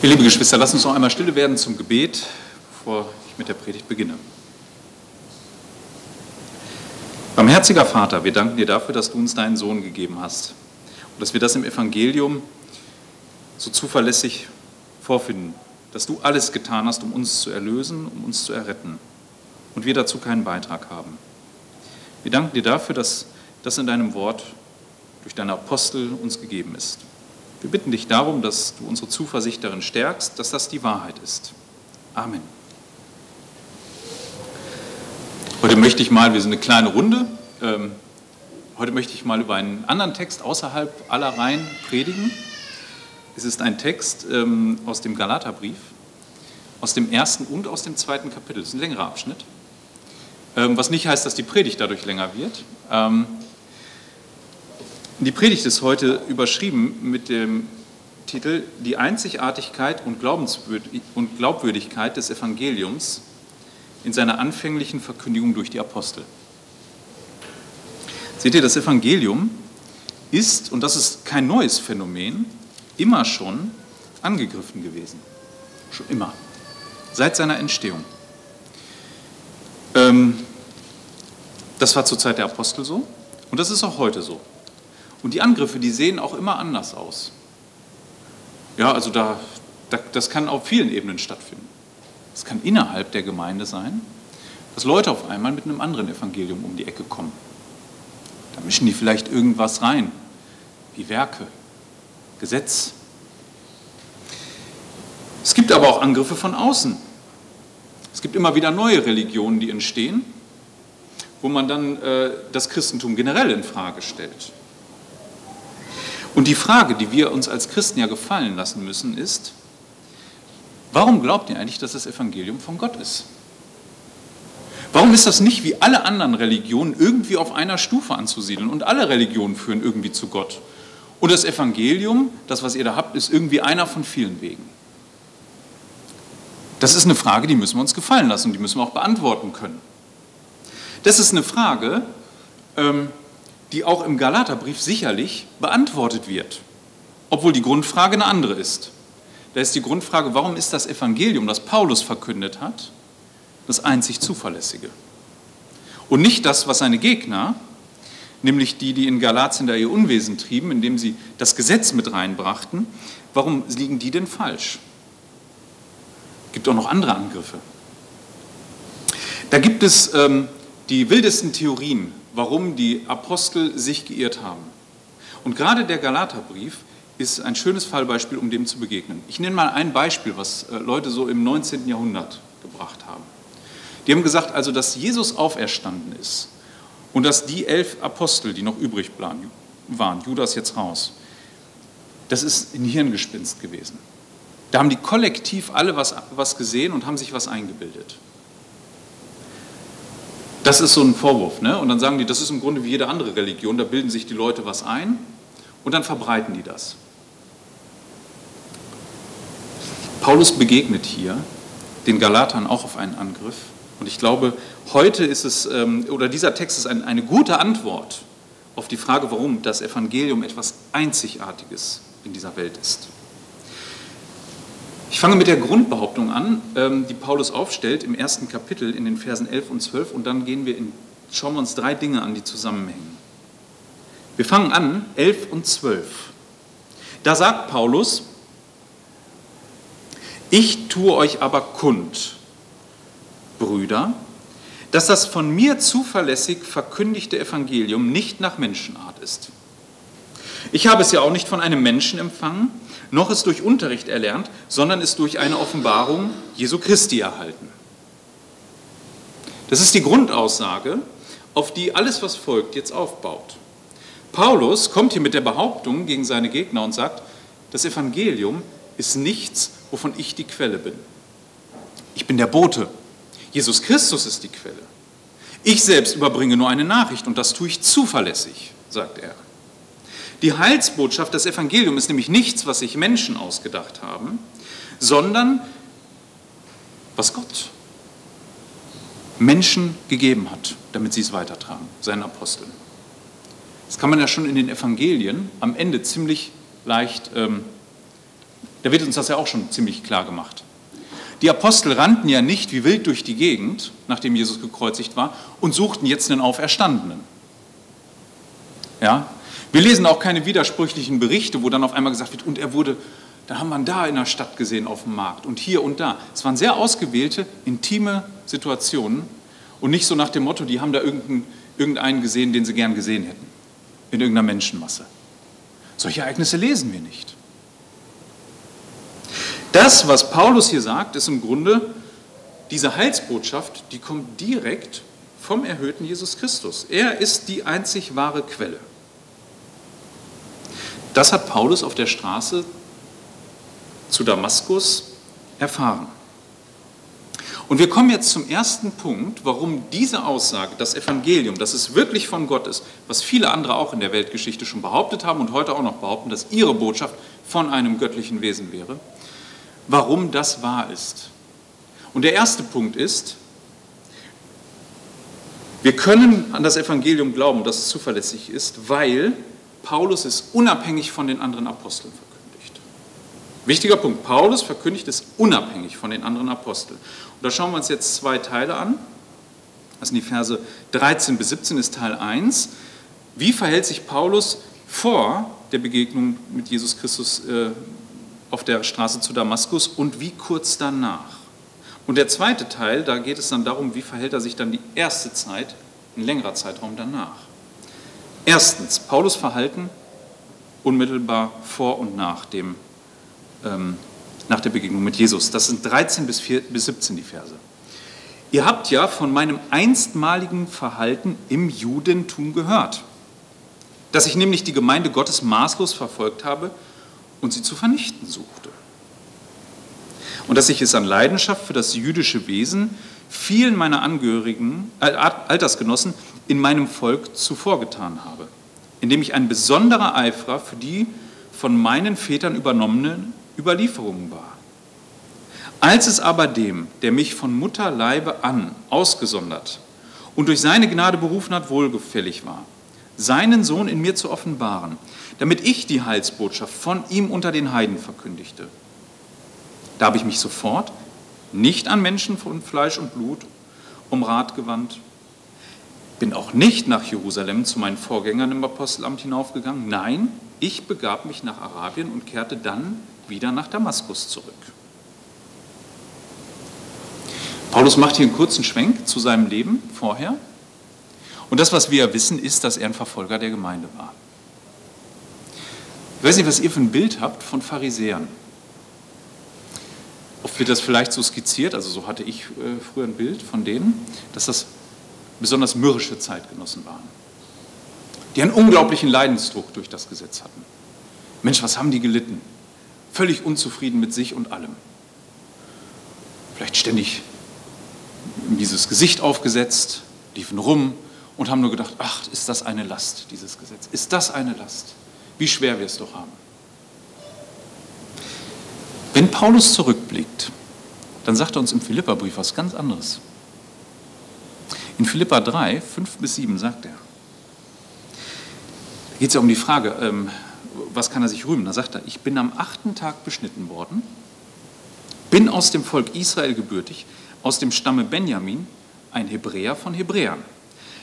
Ihr liebe Geschwister, lasst uns noch einmal stille werden zum Gebet, bevor ich mit der Predigt beginne. Barmherziger Vater, wir danken dir dafür, dass du uns deinen Sohn gegeben hast und dass wir das im Evangelium so zuverlässig vorfinden, dass du alles getan hast, um uns zu erlösen, um uns zu erretten und wir dazu keinen Beitrag haben. Wir danken dir dafür, dass das in deinem Wort durch deine Apostel uns gegeben ist. Wir bitten dich darum, dass du unsere Zuversicht darin stärkst, dass das die Wahrheit ist. Amen. Heute möchte ich mal, wir sind eine kleine Runde, ähm, heute möchte ich mal über einen anderen Text außerhalb aller Reihen predigen. Es ist ein Text ähm, aus dem Galaterbrief, aus dem ersten und aus dem zweiten Kapitel. Das ist ein längerer Abschnitt, ähm, was nicht heißt, dass die Predigt dadurch länger wird. Ähm, die Predigt ist heute überschrieben mit dem Titel Die Einzigartigkeit und Glaubwürdigkeit des Evangeliums in seiner anfänglichen Verkündigung durch die Apostel. Seht ihr, das Evangelium ist, und das ist kein neues Phänomen, immer schon angegriffen gewesen. Schon immer. Seit seiner Entstehung. Ähm, das war zur Zeit der Apostel so und das ist auch heute so. Und die Angriffe, die sehen auch immer anders aus. Ja, also da, da, das kann auf vielen Ebenen stattfinden. Es kann innerhalb der Gemeinde sein, dass Leute auf einmal mit einem anderen Evangelium um die Ecke kommen. Da mischen die vielleicht irgendwas rein, wie Werke, Gesetz. Es gibt aber auch Angriffe von außen. Es gibt immer wieder neue Religionen, die entstehen, wo man dann äh, das Christentum generell in Frage stellt. Und die Frage, die wir uns als Christen ja gefallen lassen müssen, ist, warum glaubt ihr eigentlich, dass das Evangelium von Gott ist? Warum ist das nicht wie alle anderen Religionen irgendwie auf einer Stufe anzusiedeln? Und alle Religionen führen irgendwie zu Gott. Und das Evangelium, das, was ihr da habt, ist irgendwie einer von vielen Wegen. Das ist eine Frage, die müssen wir uns gefallen lassen und die müssen wir auch beantworten können. Das ist eine Frage, ähm, die auch im Galaterbrief sicherlich beantwortet wird, obwohl die Grundfrage eine andere ist. Da ist die Grundfrage, warum ist das Evangelium, das Paulus verkündet hat, das einzig zuverlässige? Und nicht das, was seine Gegner, nämlich die, die in Galatien da ihr Unwesen trieben, indem sie das Gesetz mit reinbrachten, warum liegen die denn falsch? Es gibt auch noch andere Angriffe. Da gibt es ähm, die wildesten Theorien warum die Apostel sich geirrt haben. Und gerade der Galaterbrief ist ein schönes Fallbeispiel, um dem zu begegnen. Ich nenne mal ein Beispiel, was äh, Leute so im 19. Jahrhundert gebracht haben. Die haben gesagt, also, dass Jesus auferstanden ist und dass die elf Apostel, die noch übrig waren, Judas jetzt raus, das ist ein Hirngespinst gewesen. Da haben die kollektiv alle was, was gesehen und haben sich was eingebildet. Das ist so ein Vorwurf. Ne? Und dann sagen die, das ist im Grunde wie jede andere Religion, da bilden sich die Leute was ein und dann verbreiten die das. Paulus begegnet hier den Galatern auch auf einen Angriff. Und ich glaube, heute ist es, ähm, oder dieser Text ist eine gute Antwort auf die Frage, warum das Evangelium etwas Einzigartiges in dieser Welt ist. Ich fange mit der Grundbehauptung an, ähm, die Paulus aufstellt im ersten Kapitel in den Versen 11 und 12 und dann gehen wir in, schauen wir uns drei Dinge an, die zusammenhängen. Wir fangen an, 11 und 12. Da sagt Paulus, ich tue euch aber kund, Brüder, dass das von mir zuverlässig verkündigte Evangelium nicht nach Menschenart ist. Ich habe es ja auch nicht von einem Menschen empfangen, noch ist durch Unterricht erlernt, sondern ist durch eine Offenbarung Jesu Christi erhalten. Das ist die Grundaussage, auf die alles, was folgt, jetzt aufbaut. Paulus kommt hier mit der Behauptung gegen seine Gegner und sagt, das Evangelium ist nichts, wovon ich die Quelle bin. Ich bin der Bote. Jesus Christus ist die Quelle. Ich selbst überbringe nur eine Nachricht und das tue ich zuverlässig, sagt er. Die Heilsbotschaft, das Evangelium ist nämlich nichts, was sich Menschen ausgedacht haben, sondern was Gott Menschen gegeben hat, damit sie es weitertragen, seinen Aposteln. Das kann man ja schon in den Evangelien am Ende ziemlich leicht ähm, Da wird uns das ja auch schon ziemlich klar gemacht. Die Apostel rannten ja nicht wie wild durch die Gegend, nachdem Jesus gekreuzigt war, und suchten jetzt einen Auferstandenen. Ja? Wir lesen auch keine widersprüchlichen Berichte, wo dann auf einmal gesagt wird, und er wurde, da haben wir ihn da in der Stadt gesehen auf dem Markt und hier und da. Es waren sehr ausgewählte, intime Situationen und nicht so nach dem Motto, die haben da irgendeinen, irgendeinen gesehen, den sie gern gesehen hätten, in irgendeiner Menschenmasse. Solche Ereignisse lesen wir nicht. Das, was Paulus hier sagt, ist im Grunde diese Heilsbotschaft, die kommt direkt vom erhöhten Jesus Christus. Er ist die einzig wahre Quelle. Das hat Paulus auf der Straße zu Damaskus erfahren. Und wir kommen jetzt zum ersten Punkt, warum diese Aussage, das Evangelium, dass es wirklich von Gott ist, was viele andere auch in der Weltgeschichte schon behauptet haben und heute auch noch behaupten, dass ihre Botschaft von einem göttlichen Wesen wäre, warum das wahr ist. Und der erste Punkt ist, wir können an das Evangelium glauben, dass es zuverlässig ist, weil Paulus es unabhängig von den anderen Aposteln verkündigt. Wichtiger Punkt, Paulus verkündigt es unabhängig von den anderen Aposteln. Und da schauen wir uns jetzt zwei Teile an. Das sind die Verse 13 bis 17 ist Teil 1. Wie verhält sich Paulus vor der Begegnung mit Jesus Christus äh, auf der Straße zu Damaskus und wie kurz danach. Und der zweite Teil, da geht es dann darum, wie verhält er sich dann die erste Zeit, ein längerer Zeitraum danach. Erstens, Paulus Verhalten unmittelbar vor und nach, dem, ähm, nach der Begegnung mit Jesus. Das sind 13 bis, 4, bis 17 die Verse. Ihr habt ja von meinem einstmaligen Verhalten im Judentum gehört, dass ich nämlich die Gemeinde Gottes maßlos verfolgt habe und sie zu vernichten suchte. Und dass ich es an Leidenschaft für das jüdische Wesen vielen meiner Angehörigen, äh, Altersgenossen in meinem Volk zuvorgetan habe, indem ich ein besonderer Eiferer für die von meinen Vätern übernommenen Überlieferungen war. Als es aber dem, der mich von Mutterleibe an ausgesondert und durch seine Gnade berufen hat, wohlgefällig war, seinen Sohn in mir zu offenbaren, damit ich die Heilsbotschaft von ihm unter den Heiden verkündigte. Da habe ich mich sofort nicht an Menschen von Fleisch und Blut um Rat gewandt, bin auch nicht nach Jerusalem zu meinen Vorgängern im Apostelamt hinaufgegangen. Nein, ich begab mich nach Arabien und kehrte dann wieder nach Damaskus zurück. Paulus macht hier einen kurzen Schwenk zu seinem Leben vorher. Und das, was wir wissen, ist, dass er ein Verfolger der Gemeinde war. Ich weiß nicht, was ihr für ein Bild habt von Pharisäern. Oft wird das vielleicht so skizziert, also so hatte ich äh, früher ein Bild von denen, dass das besonders mürrische Zeitgenossen waren, die einen unglaublichen Leidensdruck durch das Gesetz hatten. Mensch, was haben die gelitten? Völlig unzufrieden mit sich und allem. Vielleicht ständig dieses Gesicht aufgesetzt, liefen rum und haben nur gedacht, ach, ist das eine Last, dieses Gesetz? Ist das eine Last? wie schwer wir es doch haben. Wenn Paulus zurückblickt, dann sagt er uns im Philipperbrief was ganz anderes. In Philippa 3, 5 bis 7 sagt er, geht es ja um die Frage, ähm, was kann er sich rühmen? Da sagt er, ich bin am achten Tag beschnitten worden, bin aus dem Volk Israel gebürtig, aus dem Stamme Benjamin, ein Hebräer von Hebräern.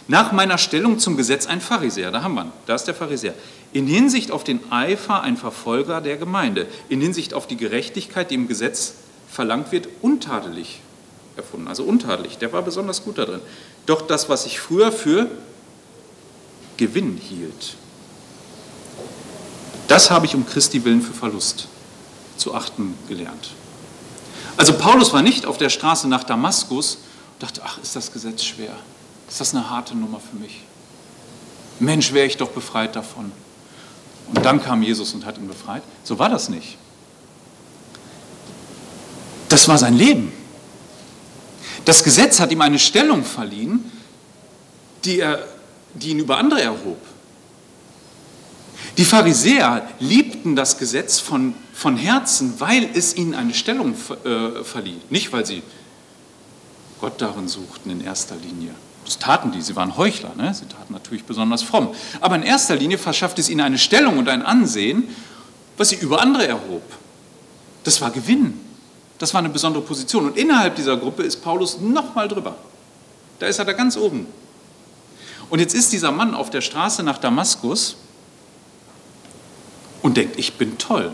Nach meiner Stellung zum Gesetz ein Pharisäer, da haben wir ihn, da ist der Pharisäer. In Hinsicht auf den Eifer ein Verfolger der Gemeinde, in Hinsicht auf die Gerechtigkeit, die im Gesetz verlangt wird, untadelig erfunden. Also untadelig, der war besonders gut da drin. Doch das, was ich früher für Gewinn hielt, das habe ich um Christi willen für Verlust zu achten gelernt. Also Paulus war nicht auf der Straße nach Damaskus und dachte, ach, ist das Gesetz schwer ist das eine harte Nummer für mich. Mensch, wäre ich doch befreit davon. Und dann kam Jesus und hat ihn befreit. So war das nicht. Das war sein Leben. Das Gesetz hat ihm eine Stellung verliehen, die, er, die ihn über andere erhob. Die Pharisäer liebten das Gesetz von, von Herzen, weil es ihnen eine Stellung äh, verlieh. Nicht, weil sie Gott darin suchten in erster Linie. Das taten die, sie waren Heuchler, ne? sie taten natürlich besonders fromm. Aber in erster Linie verschafft es ihnen eine Stellung und ein Ansehen, was sie über andere erhob. Das war Gewinn. Das war eine besondere Position. Und innerhalb dieser Gruppe ist Paulus noch mal drüber. Da ist er da ganz oben. Und jetzt ist dieser Mann auf der Straße nach Damaskus und denkt, ich bin toll.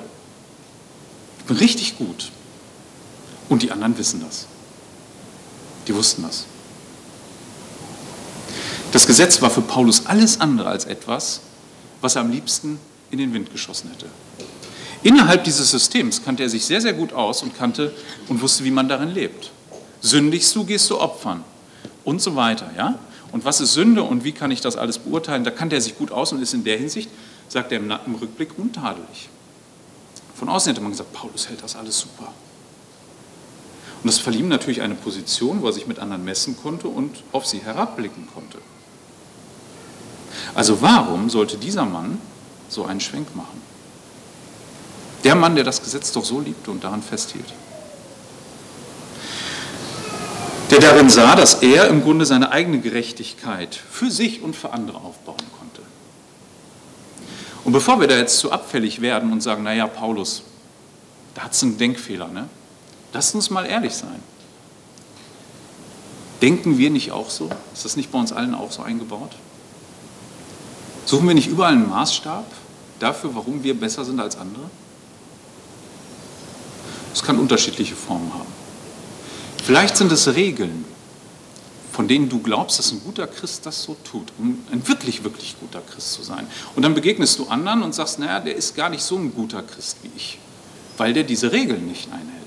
Ich bin richtig gut. Und die anderen wissen das. Die wussten das. Das Gesetz war für Paulus alles andere als etwas, was er am liebsten in den Wind geschossen hätte. Innerhalb dieses Systems kannte er sich sehr, sehr gut aus und kannte und wusste, wie man darin lebt. Sündigst du, gehst du opfern und so weiter. Ja? Und was ist Sünde und wie kann ich das alles beurteilen? Da kannte er sich gut aus und ist in der Hinsicht, sagt er im, im Rückblick, untadelig. Von außen hätte man gesagt, Paulus hält das alles super. Und das verlieh ihm natürlich eine Position, wo er sich mit anderen messen konnte und auf sie herabblicken konnte. Also warum sollte dieser Mann so einen Schwenk machen? Der Mann, der das Gesetz doch so liebte und daran festhielt. Der darin sah, dass er im Grunde seine eigene Gerechtigkeit für sich und für andere aufbauen konnte. Und bevor wir da jetzt zu abfällig werden und sagen, naja, Paulus, da hat es einen Denkfehler, ne? Lasst uns mal ehrlich sein. Denken wir nicht auch so? Ist das nicht bei uns allen auch so eingebaut? Suchen wir nicht überall einen Maßstab dafür, warum wir besser sind als andere? Es kann unterschiedliche Formen haben. Vielleicht sind es Regeln, von denen du glaubst, dass ein guter Christ das so tut, um ein wirklich, wirklich guter Christ zu sein. Und dann begegnest du anderen und sagst, naja, der ist gar nicht so ein guter Christ wie ich, weil der diese Regeln nicht einhält.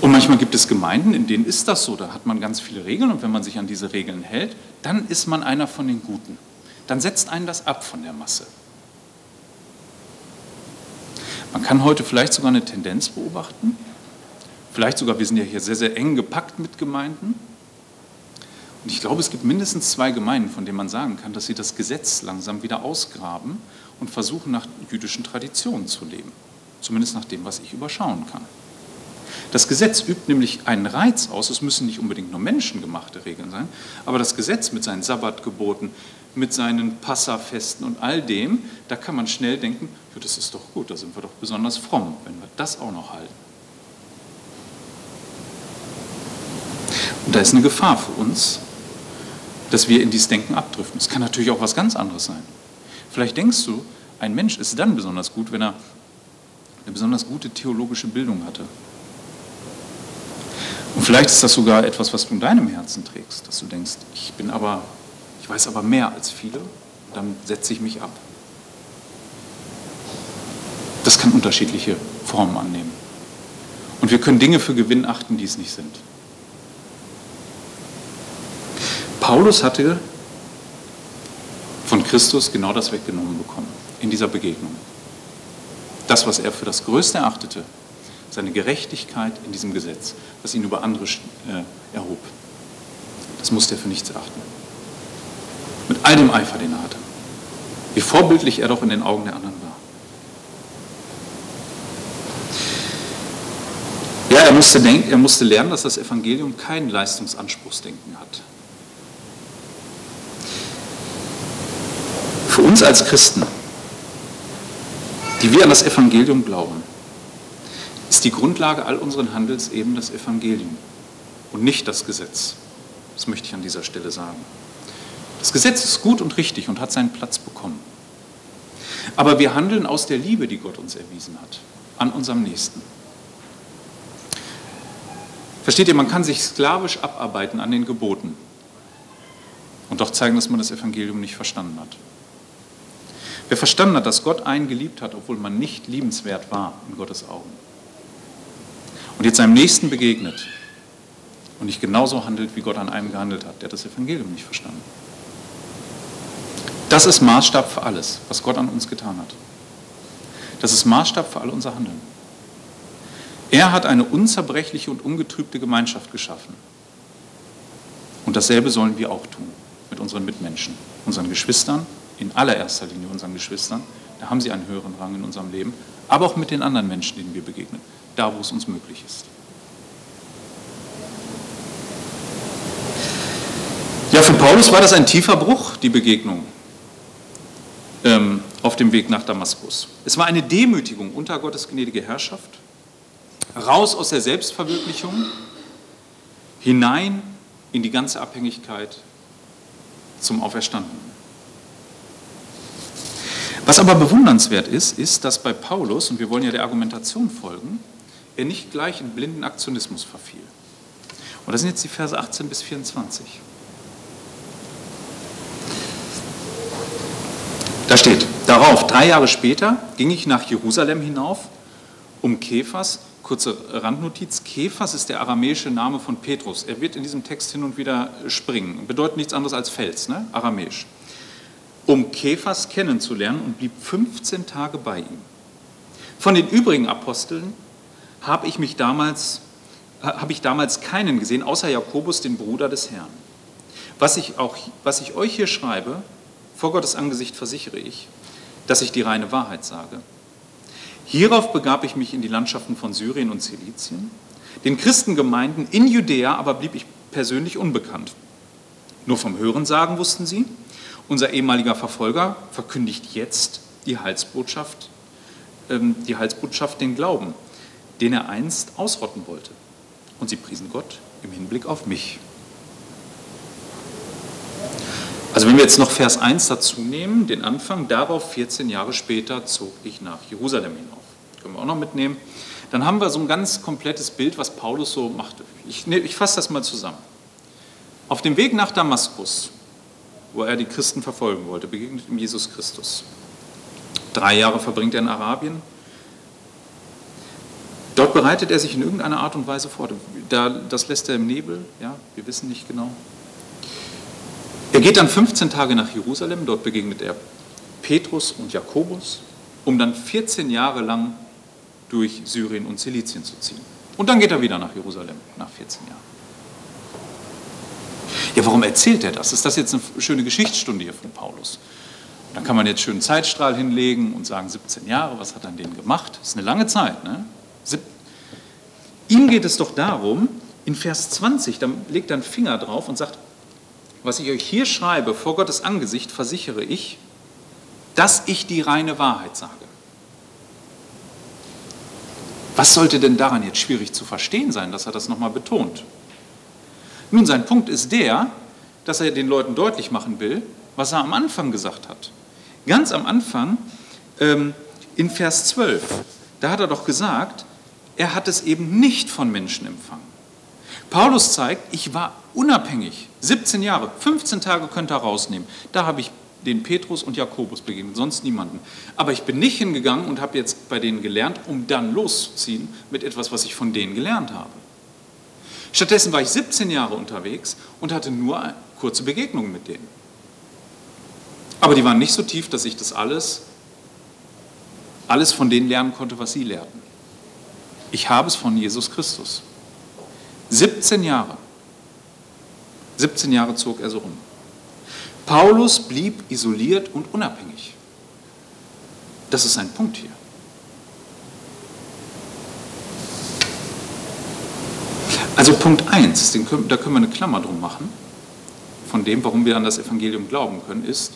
Und manchmal gibt es Gemeinden, in denen ist das so, da hat man ganz viele Regeln und wenn man sich an diese Regeln hält, dann ist man einer von den Guten. Dann setzt einen das ab von der Masse. Man kann heute vielleicht sogar eine Tendenz beobachten. Vielleicht sogar, wir sind ja hier sehr, sehr eng gepackt mit Gemeinden. Und ich glaube, es gibt mindestens zwei Gemeinden, von denen man sagen kann, dass sie das Gesetz langsam wieder ausgraben und versuchen, nach jüdischen Traditionen zu leben. Zumindest nach dem, was ich überschauen kann. Das Gesetz übt nämlich einen Reiz aus. Es müssen nicht unbedingt nur menschengemachte Regeln sein, aber das Gesetz mit seinen Sabbatgeboten, mit seinen Passafesten und all dem, da kann man schnell denken, ja, das ist doch gut, da sind wir doch besonders fromm, wenn wir das auch noch halten. Und da ist eine Gefahr für uns, dass wir in dieses Denken abdriften. Es kann natürlich auch was ganz anderes sein. Vielleicht denkst du, ein Mensch ist dann besonders gut, wenn er eine besonders gute theologische Bildung hatte. Und vielleicht ist das sogar etwas, was du in deinem Herzen trägst, dass du denkst, ich bin aber ich weiß aber mehr als viele, dann setze ich mich ab. Das kann unterschiedliche Formen annehmen. Und wir können Dinge für Gewinn achten, die es nicht sind. Paulus hatte von Christus genau das weggenommen bekommen in dieser Begegnung. Das, was er für das Größte erachtete, seine Gerechtigkeit in diesem Gesetz, das ihn über andere äh, erhob, das musste er für nichts erachten. Mit all dem Eifer, den er hatte. Wie vorbildlich er doch in den Augen der anderen war. Ja, er musste, denken, er musste lernen, dass das Evangelium kein Leistungsanspruchsdenken hat. Für uns als Christen, die wir an das Evangelium glauben, ist die Grundlage all unseren Handels eben das Evangelium und nicht das Gesetz. Das möchte ich an dieser Stelle sagen. Das Gesetz ist gut und richtig und hat seinen Platz bekommen. Aber wir handeln aus der Liebe, die Gott uns erwiesen hat, an unserem Nächsten. Versteht ihr, man kann sich sklavisch abarbeiten an den Geboten und doch zeigen, dass man das Evangelium nicht verstanden hat. Wer verstanden hat, dass Gott einen geliebt hat, obwohl man nicht liebenswert war in Gottes Augen, und jetzt seinem Nächsten begegnet und nicht genauso handelt, wie Gott an einem gehandelt hat, der hat das Evangelium nicht verstanden. Das ist Maßstab für alles, was Gott an uns getan hat. Das ist Maßstab für all unser Handeln. Er hat eine unzerbrechliche und ungetrübte Gemeinschaft geschaffen. Und dasselbe sollen wir auch tun mit unseren Mitmenschen, unseren Geschwistern, in allererster Linie unseren Geschwistern. Da haben sie einen höheren Rang in unserem Leben, aber auch mit den anderen Menschen, denen wir begegnen, da wo es uns möglich ist. Ja, für Paulus war das ein tiefer Bruch, die Begegnung ähm, auf dem Weg nach Damaskus. Es war eine Demütigung unter Gottes gnädige Herrschaft, raus aus der Selbstverwirklichung, hinein in die ganze Abhängigkeit zum Auferstandenen. Was aber bewundernswert ist, ist, dass bei Paulus, und wir wollen ja der Argumentation folgen, er nicht gleich in blinden Aktionismus verfiel. Und das sind jetzt die Verse 18 bis 24. Da steht, darauf, drei Jahre später ging ich nach Jerusalem hinauf, um Kephas, kurze Randnotiz, Kephas ist der aramäische Name von Petrus. Er wird in diesem Text hin und wieder springen, bedeutet nichts anderes als Fels, ne? aramäisch. Um Kephas kennenzulernen und blieb 15 Tage bei ihm. Von den übrigen Aposteln habe ich mich damals, habe ich damals keinen gesehen, außer Jakobus, den Bruder des Herrn. Was ich, auch, was ich euch hier schreibe, vor Gottes Angesicht versichere ich, dass ich die reine Wahrheit sage. Hierauf begab ich mich in die Landschaften von Syrien und Zilizien. Den Christengemeinden in Judäa aber blieb ich persönlich unbekannt. Nur vom Hörensagen wussten sie, unser ehemaliger Verfolger verkündigt jetzt die Heilsbotschaft, ähm, die Heilsbotschaft, den Glauben, den er einst ausrotten wollte. Und sie priesen Gott im Hinblick auf mich. Also wenn wir jetzt noch Vers 1 dazu nehmen, den Anfang, darauf 14 Jahre später zog ich nach Jerusalem hinauf. Können wir auch noch mitnehmen. Dann haben wir so ein ganz komplettes Bild, was Paulus so machte. Ich, ich fasse das mal zusammen. Auf dem Weg nach Damaskus, wo er die Christen verfolgen wollte, begegnet ihm Jesus Christus. Drei Jahre verbringt er in Arabien. Dort bereitet er sich in irgendeiner Art und Weise vor. das lässt er im Nebel, ja, wir wissen nicht genau. Er geht dann 15 Tage nach Jerusalem, dort begegnet er Petrus und Jakobus, um dann 14 Jahre lang durch Syrien und Zilizien zu ziehen. Und dann geht er wieder nach Jerusalem, nach 14 Jahren. Ja, warum erzählt er das? Ist das jetzt eine schöne Geschichtsstunde hier von Paulus? Dann kann man jetzt schön einen Zeitstrahl hinlegen und sagen, 17 Jahre, was hat er denn gemacht? Das ist eine lange Zeit. Ne? Ihm geht es doch darum, in Vers 20, da legt er einen Finger drauf und sagt, was ich euch hier schreibe, vor Gottes Angesicht, versichere ich, dass ich die reine Wahrheit sage. Was sollte denn daran jetzt schwierig zu verstehen sein, dass er das nochmal betont? Nun, sein Punkt ist der, dass er den Leuten deutlich machen will, was er am Anfang gesagt hat. Ganz am Anfang, ähm, in Vers 12, da hat er doch gesagt, er hat es eben nicht von Menschen empfangen. Paulus zeigt, ich war unabhängig. 17 Jahre, 15 Tage könnt ihr rausnehmen. Da habe ich den Petrus und Jakobus begegnet, sonst niemanden. Aber ich bin nicht hingegangen und habe jetzt bei denen gelernt, um dann loszuziehen mit etwas, was ich von denen gelernt habe. Stattdessen war ich 17 Jahre unterwegs und hatte nur kurze Begegnungen mit denen. Aber die waren nicht so tief, dass ich das alles, alles von denen lernen konnte, was sie lehrten. Ich habe es von Jesus Christus. 17 Jahre. 17 Jahre zog er so rum. Paulus blieb isoliert und unabhängig. Das ist ein Punkt hier. Also Punkt 1, da können wir eine Klammer drum machen, von dem, warum wir an das Evangelium glauben können, ist,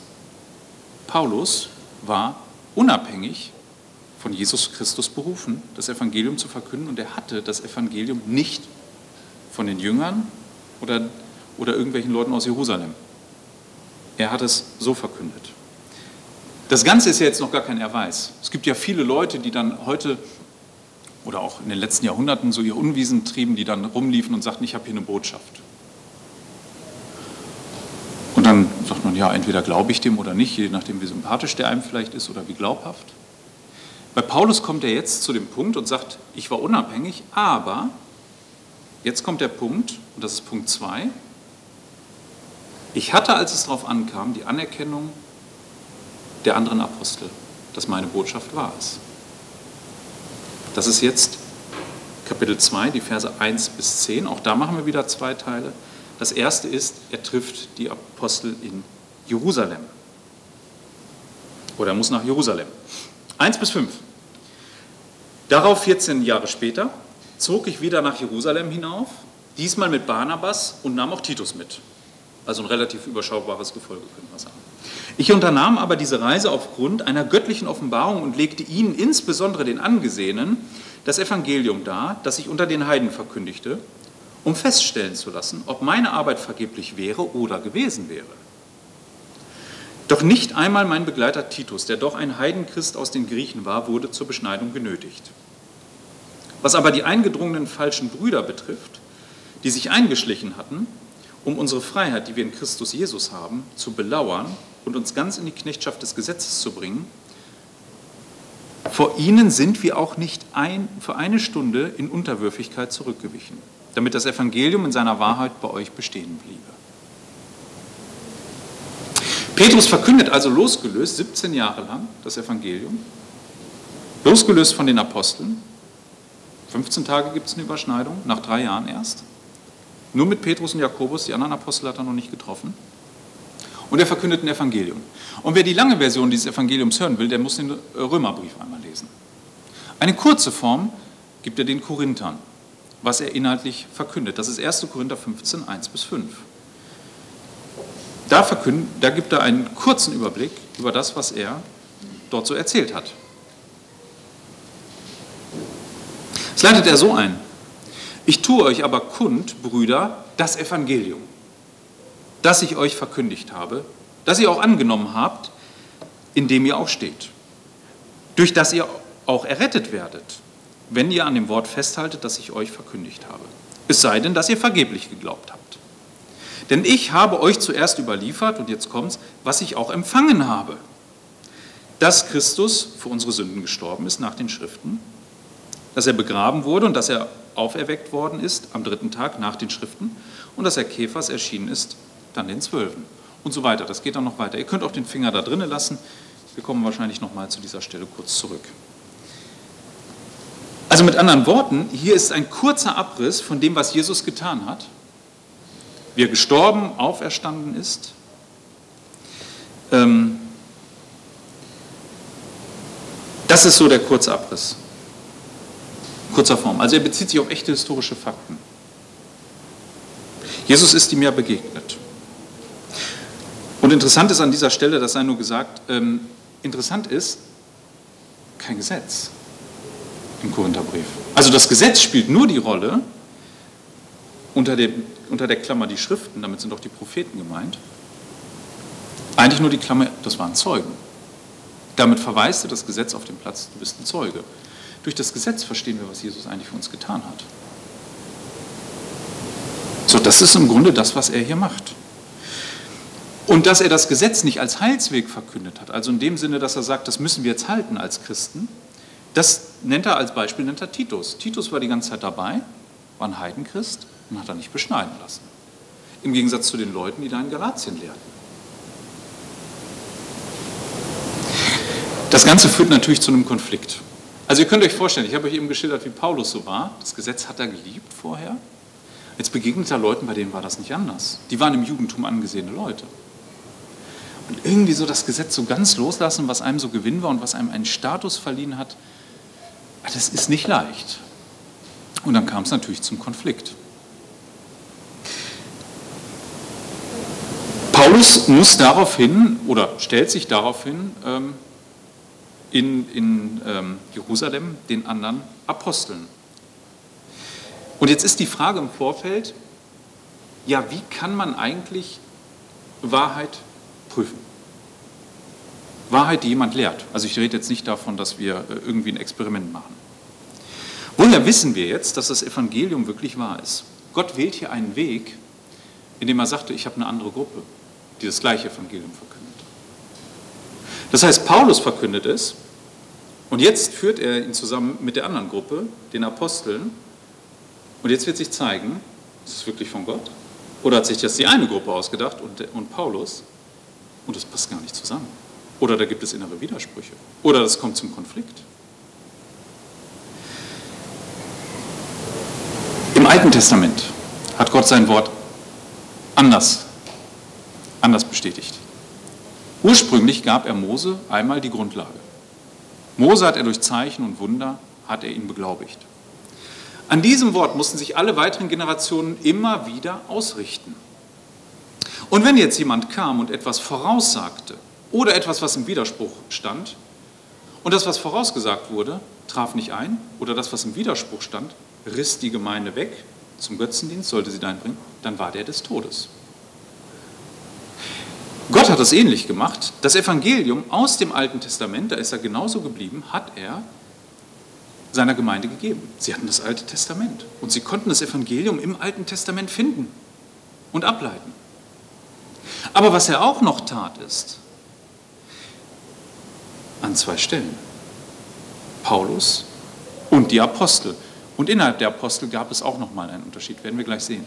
Paulus war unabhängig von Jesus Christus berufen, das Evangelium zu verkünden und er hatte das Evangelium nicht von den Jüngern oder, oder irgendwelchen Leuten aus Jerusalem. Er hat es so verkündet. Das Ganze ist ja jetzt noch gar kein Erweis. Es gibt ja viele Leute, die dann heute oder auch in den letzten Jahrhunderten so ihr Unwiesen trieben, die dann rumliefen und sagten, ich habe hier eine Botschaft. Und dann sagt man, ja, entweder glaube ich dem oder nicht, je nachdem, wie sympathisch der einem vielleicht ist oder wie glaubhaft. Bei Paulus kommt er jetzt zu dem Punkt und sagt, ich war unabhängig, aber Jetzt kommt der Punkt, und das ist Punkt 2. Ich hatte, als es darauf ankam, die Anerkennung der anderen Apostel, dass meine Botschaft wahr ist. Das ist jetzt Kapitel 2, die Verse 1 bis 10. Auch da machen wir wieder zwei Teile. Das erste ist, er trifft die Apostel in Jerusalem. Oder er muss nach Jerusalem. 1 bis 5. Darauf 14 Jahre später zog ich wieder nach Jerusalem hinauf, diesmal mit Barnabas und nahm auch Titus mit. Also ein relativ überschaubares Gefolge, können wir sagen. Ich unternahm aber diese Reise aufgrund einer göttlichen Offenbarung und legte ihnen, insbesondere den Angesehenen, das Evangelium dar, das ich unter den Heiden verkündigte, um feststellen zu lassen, ob meine Arbeit vergeblich wäre oder gewesen wäre. Doch nicht einmal mein Begleiter Titus, der doch ein Heidenchrist aus den Griechen war, wurde zur Beschneidung genötigt. Was aber die eingedrungenen falschen Brüder betrifft, die sich eingeschlichen hatten, um unsere Freiheit, die wir in Christus Jesus haben, zu belauern und uns ganz in die Knechtschaft des Gesetzes zu bringen, vor ihnen sind wir auch nicht ein, für eine Stunde in Unterwürfigkeit zurückgewichen, damit das Evangelium in seiner Wahrheit bei euch bestehen bliebe. Petrus verkündet also losgelöst 17 Jahre lang das Evangelium, losgelöst von den Aposteln. 15 Tage gibt es eine Überschneidung, nach drei Jahren erst. Nur mit Petrus und Jakobus, die anderen Apostel hat er noch nicht getroffen. Und er verkündet ein Evangelium. Und wer die lange Version dieses Evangeliums hören will, der muss den Römerbrief einmal lesen. Eine kurze Form gibt er den Korinthern, was er inhaltlich verkündet. Das ist 1. Korinther 15, 1 bis 5. Da, da gibt er einen kurzen Überblick über das, was er dort so erzählt hat. Es leitet er so ein. Ich tue euch aber kund, Brüder, das Evangelium, das ich euch verkündigt habe, das ihr auch angenommen habt, in dem ihr auch steht, durch das ihr auch errettet werdet, wenn ihr an dem Wort festhaltet, das ich euch verkündigt habe. Es sei denn, dass ihr vergeblich geglaubt habt. Denn ich habe euch zuerst überliefert, und jetzt kommt's, was ich auch empfangen habe. Dass Christus für unsere Sünden gestorben ist nach den Schriften, dass er begraben wurde und dass er auferweckt worden ist am dritten Tag nach den Schriften und dass er Käfers erschienen ist, dann den Zwölfen und so weiter. Das geht dann noch weiter. Ihr könnt auch den Finger da drinnen lassen. Wir kommen wahrscheinlich noch mal zu dieser Stelle kurz zurück. Also mit anderen Worten, hier ist ein kurzer Abriss von dem, was Jesus getan hat wie er gestorben, auferstanden ist. Ähm, das ist so der Kurzabriss. Kurzer Form. Also er bezieht sich auf echte historische Fakten. Jesus ist ihm ja begegnet. Und interessant ist an dieser Stelle, das sei nur gesagt, ähm, interessant ist, kein Gesetz im Korintherbrief. Also das Gesetz spielt nur die Rolle unter dem unter der Klammer die Schriften, damit sind auch die Propheten gemeint. Eigentlich nur die Klammer, das waren Zeugen. Damit verweiste das Gesetz auf den Platz, du bist ein Zeuge. Durch das Gesetz verstehen wir, was Jesus eigentlich für uns getan hat. So, das ist im Grunde das, was er hier macht. Und dass er das Gesetz nicht als Heilsweg verkündet hat, also in dem Sinne, dass er sagt, das müssen wir jetzt halten als Christen, das nennt er als Beispiel, nennt er Titus. Titus war die ganze Zeit dabei, war ein Heidenchrist, und hat er nicht beschneiden lassen. Im Gegensatz zu den Leuten, die da in Galatien lehrten. Das Ganze führt natürlich zu einem Konflikt. Also ihr könnt euch vorstellen, ich habe euch eben geschildert, wie Paulus so war. Das Gesetz hat er geliebt vorher. Jetzt begegnet er Leuten, bei denen war das nicht anders. Die waren im Judentum angesehene Leute. Und irgendwie so das Gesetz so ganz loslassen, was einem so Gewinn war und was einem einen Status verliehen hat, das ist nicht leicht. Und dann kam es natürlich zum Konflikt. Paulus muss daraufhin oder stellt sich daraufhin ähm, in, in ähm, Jerusalem den anderen Aposteln. Und jetzt ist die Frage im Vorfeld, ja, wie kann man eigentlich Wahrheit prüfen? Wahrheit, die jemand lehrt. Also ich rede jetzt nicht davon, dass wir äh, irgendwie ein Experiment machen. Woher wissen wir jetzt, dass das Evangelium wirklich wahr ist? Gott wählt hier einen Weg, indem er sagte, ich habe eine andere Gruppe die das gleiche Evangelium verkündet. Das heißt, Paulus verkündet es und jetzt führt er ihn zusammen mit der anderen Gruppe, den Aposteln, und jetzt wird sich zeigen, ist es wirklich von Gott? Oder hat sich das die eine Gruppe ausgedacht und, und Paulus und das passt gar nicht zusammen? Oder da gibt es innere Widersprüche? Oder das kommt zum Konflikt? Im Alten Testament hat Gott sein Wort anders anders bestätigt. Ursprünglich gab er Mose einmal die Grundlage. Mose hat er durch Zeichen und Wunder, hat er ihn beglaubigt. An diesem Wort mussten sich alle weiteren Generationen immer wieder ausrichten. Und wenn jetzt jemand kam und etwas voraussagte oder etwas, was im Widerspruch stand, und das, was vorausgesagt wurde, traf nicht ein, oder das, was im Widerspruch stand, riss die Gemeinde weg zum Götzendienst, sollte sie dahin bringen, dann war der des Todes. Gott hat das ähnlich gemacht. Das Evangelium aus dem Alten Testament, da ist er genauso geblieben, hat er seiner Gemeinde gegeben. Sie hatten das Alte Testament und sie konnten das Evangelium im Alten Testament finden und ableiten. Aber was er auch noch tat, ist, an zwei Stellen, Paulus und die Apostel. Und innerhalb der Apostel gab es auch nochmal einen Unterschied, werden wir gleich sehen.